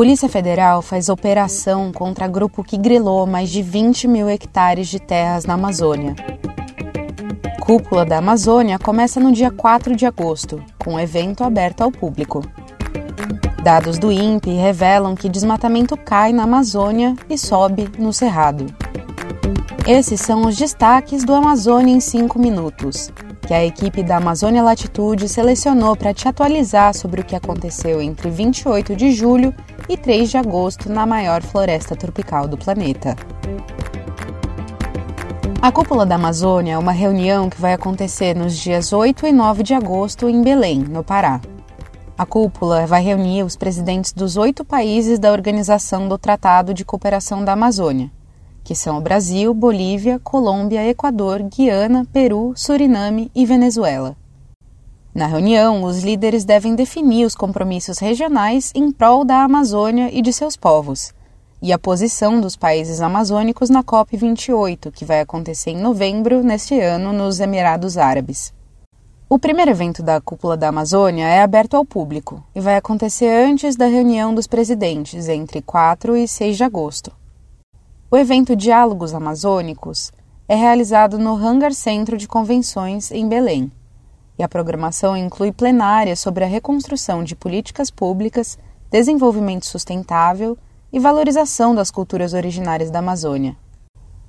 Polícia Federal faz operação contra grupo que grilou mais de 20 mil hectares de terras na Amazônia. Cúpula da Amazônia começa no dia 4 de agosto, com um evento aberto ao público. Dados do INPE revelam que desmatamento cai na Amazônia e sobe no Cerrado. Esses são os destaques do Amazônia em 5 minutos, que a equipe da Amazônia Latitude selecionou para te atualizar sobre o que aconteceu entre 28 de julho e 3 de agosto na maior floresta tropical do planeta. A Cúpula da Amazônia é uma reunião que vai acontecer nos dias 8 e 9 de agosto em Belém, no Pará. A cúpula vai reunir os presidentes dos oito países da Organização do Tratado de Cooperação da Amazônia, que são o Brasil, Bolívia, Colômbia, Equador, Guiana, Peru, Suriname e Venezuela. Na reunião, os líderes devem definir os compromissos regionais em prol da Amazônia e de seus povos, e a posição dos países amazônicos na COP28, que vai acontecer em novembro neste ano nos Emirados Árabes. O primeiro evento da Cúpula da Amazônia é aberto ao público e vai acontecer antes da reunião dos presidentes, entre 4 e 6 de agosto. O evento Diálogos Amazônicos é realizado no Hangar Centro de Convenções, em Belém e a programação inclui plenárias sobre a reconstrução de políticas públicas, desenvolvimento sustentável e valorização das culturas originárias da Amazônia.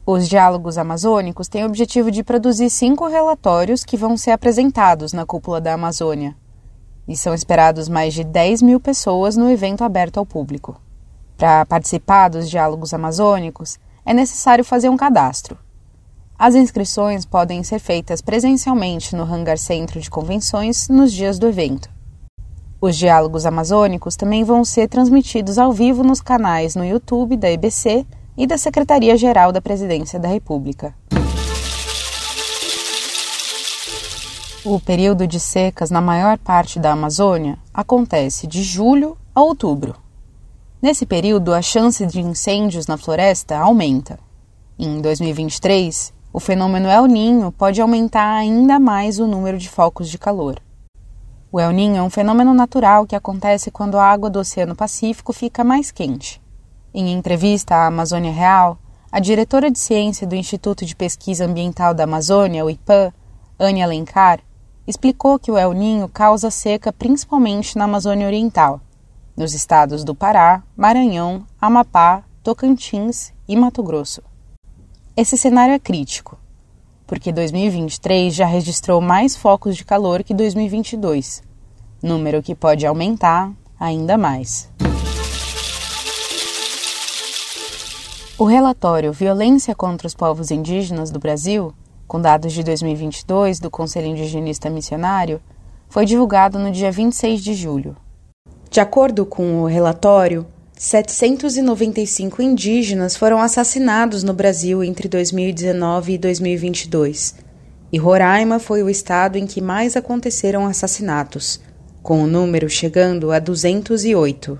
Os diálogos amazônicos têm o objetivo de produzir cinco relatórios que vão ser apresentados na cúpula da Amazônia. E são esperados mais de 10 mil pessoas no evento aberto ao público. Para participar dos diálogos amazônicos, é necessário fazer um cadastro. As inscrições podem ser feitas presencialmente no Hangar Centro de Convenções nos dias do evento. Os diálogos amazônicos também vão ser transmitidos ao vivo nos canais no YouTube da EBC e da Secretaria-Geral da Presidência da República. O período de secas na maior parte da Amazônia acontece de julho a outubro. Nesse período, a chance de incêndios na floresta aumenta. Em 2023, o fenômeno El Ninho pode aumentar ainda mais o número de focos de calor. O El Ninho é um fenômeno natural que acontece quando a água do Oceano Pacífico fica mais quente. Em entrevista à Amazônia Real, a diretora de ciência do Instituto de Pesquisa Ambiental da Amazônia, o IPAM, Anne Alencar, explicou que o El Ninho causa seca principalmente na Amazônia Oriental, nos estados do Pará, Maranhão, Amapá, Tocantins e Mato Grosso. Esse cenário é crítico, porque 2023 já registrou mais focos de calor que 2022, número que pode aumentar ainda mais. O relatório Violência contra os Povos Indígenas do Brasil, com dados de 2022 do Conselho Indigenista Missionário, foi divulgado no dia 26 de julho. De acordo com o relatório, 795 indígenas foram assassinados no Brasil entre 2019 e 2022. E Roraima foi o estado em que mais aconteceram assassinatos, com o número chegando a 208.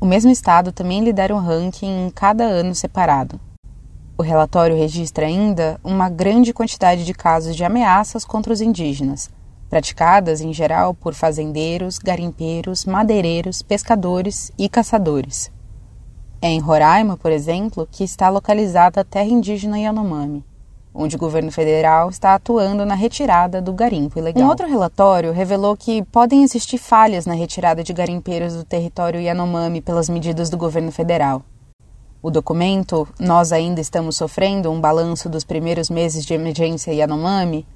O mesmo estado também lidera um ranking em cada ano separado. O relatório registra ainda uma grande quantidade de casos de ameaças contra os indígenas, praticadas em geral por fazendeiros, garimpeiros, madeireiros, pescadores e caçadores. É em Roraima, por exemplo, que está localizada a terra indígena Yanomami, onde o governo federal está atuando na retirada do garimpo ilegal. Um outro relatório revelou que podem existir falhas na retirada de garimpeiros do território Yanomami pelas medidas do governo federal. O documento Nós Ainda Estamos Sofrendo um balanço dos primeiros meses de emergência Yanomami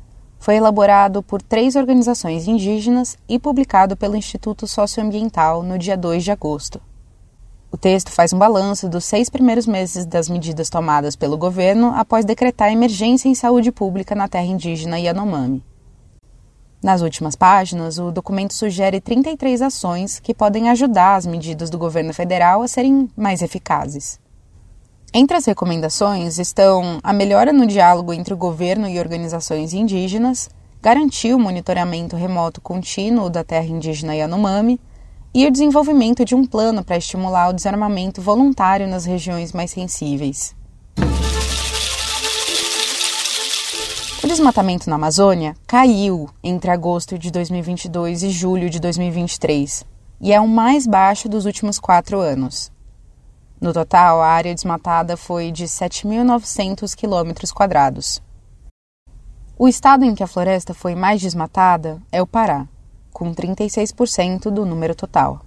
foi elaborado por três organizações indígenas e publicado pelo Instituto Socioambiental no dia 2 de agosto. O texto faz um balanço dos seis primeiros meses das medidas tomadas pelo governo após decretar emergência em saúde pública na terra indígena Yanomami. Nas últimas páginas, o documento sugere 33 ações que podem ajudar as medidas do governo federal a serem mais eficazes. Entre as recomendações estão a melhora no diálogo entre o governo e organizações indígenas, garantir o monitoramento remoto contínuo da terra indígena Yanomami, e o desenvolvimento de um plano para estimular o desarmamento voluntário nas regiões mais sensíveis. O desmatamento na Amazônia caiu entre agosto de 2022 e julho de 2023 e é o mais baixo dos últimos quatro anos. No total, a área desmatada foi de 7.900 quilômetros quadrados. O estado em que a floresta foi mais desmatada é o Pará, com 36% do número total.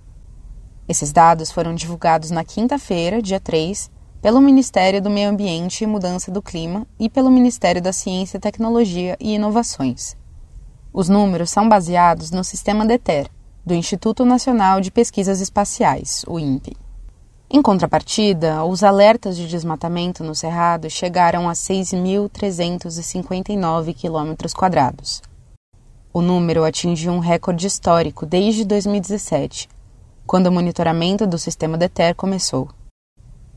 Esses dados foram divulgados na quinta-feira, dia 3, pelo Ministério do Meio Ambiente e Mudança do Clima e pelo Ministério da Ciência, Tecnologia e Inovações. Os números são baseados no sistema DETER, do Instituto Nacional de Pesquisas Espaciais, o INPE. Em contrapartida, os alertas de desmatamento no Cerrado chegaram a 6.359 quilômetros quadrados. O número atingiu um recorde histórico desde 2017, quando o monitoramento do sistema DETER começou.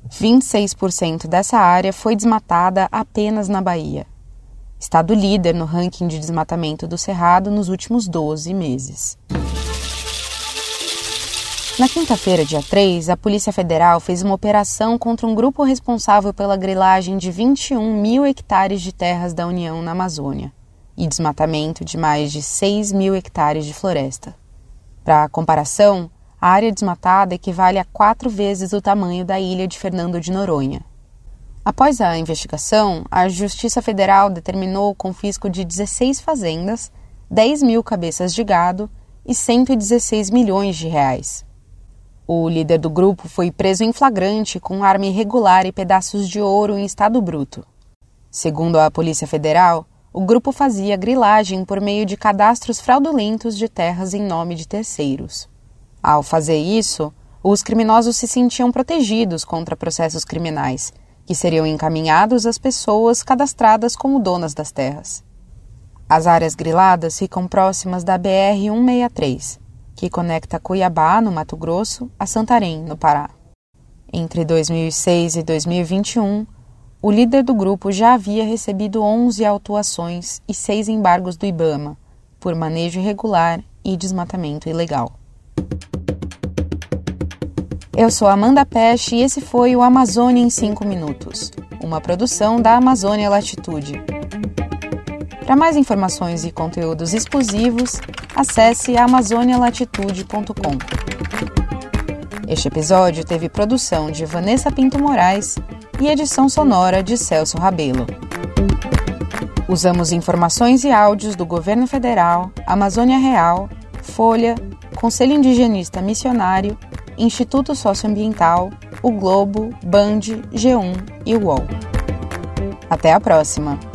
26% dessa área foi desmatada apenas na Bahia, estado líder no ranking de desmatamento do Cerrado nos últimos 12 meses. Na quinta-feira, dia 3, a Polícia Federal fez uma operação contra um grupo responsável pela grilagem de 21 mil hectares de terras da União na Amazônia e desmatamento de mais de 6 mil hectares de floresta. Para comparação, a área desmatada equivale a quatro vezes o tamanho da ilha de Fernando de Noronha. Após a investigação, a Justiça Federal determinou o confisco de 16 fazendas, 10 mil cabeças de gado e 116 milhões de reais. O líder do grupo foi preso em flagrante com arma irregular e pedaços de ouro em estado bruto. Segundo a Polícia Federal, o grupo fazia grilagem por meio de cadastros fraudulentos de terras em nome de terceiros. Ao fazer isso, os criminosos se sentiam protegidos contra processos criminais, que seriam encaminhados às pessoas cadastradas como donas das terras. As áreas griladas ficam próximas da BR-163, que conecta Cuiabá, no Mato Grosso, a Santarém, no Pará. Entre 2006 e 2021, o líder do grupo já havia recebido 11 autuações e 6 embargos do Ibama por manejo irregular e desmatamento ilegal. Eu sou Amanda Peste e esse foi o Amazônia em 5 Minutos, uma produção da Amazônia Latitude. Para mais informações e conteúdos exclusivos, acesse amazonialatitude.com. Este episódio teve produção de Vanessa Pinto Moraes e edição sonora de Celso Rabelo. Usamos informações e áudios do Governo Federal, Amazônia Real, Folha, Conselho Indigenista Missionário, Instituto Socioambiental, o Globo, Band, G1 e UOL. Até a próxima!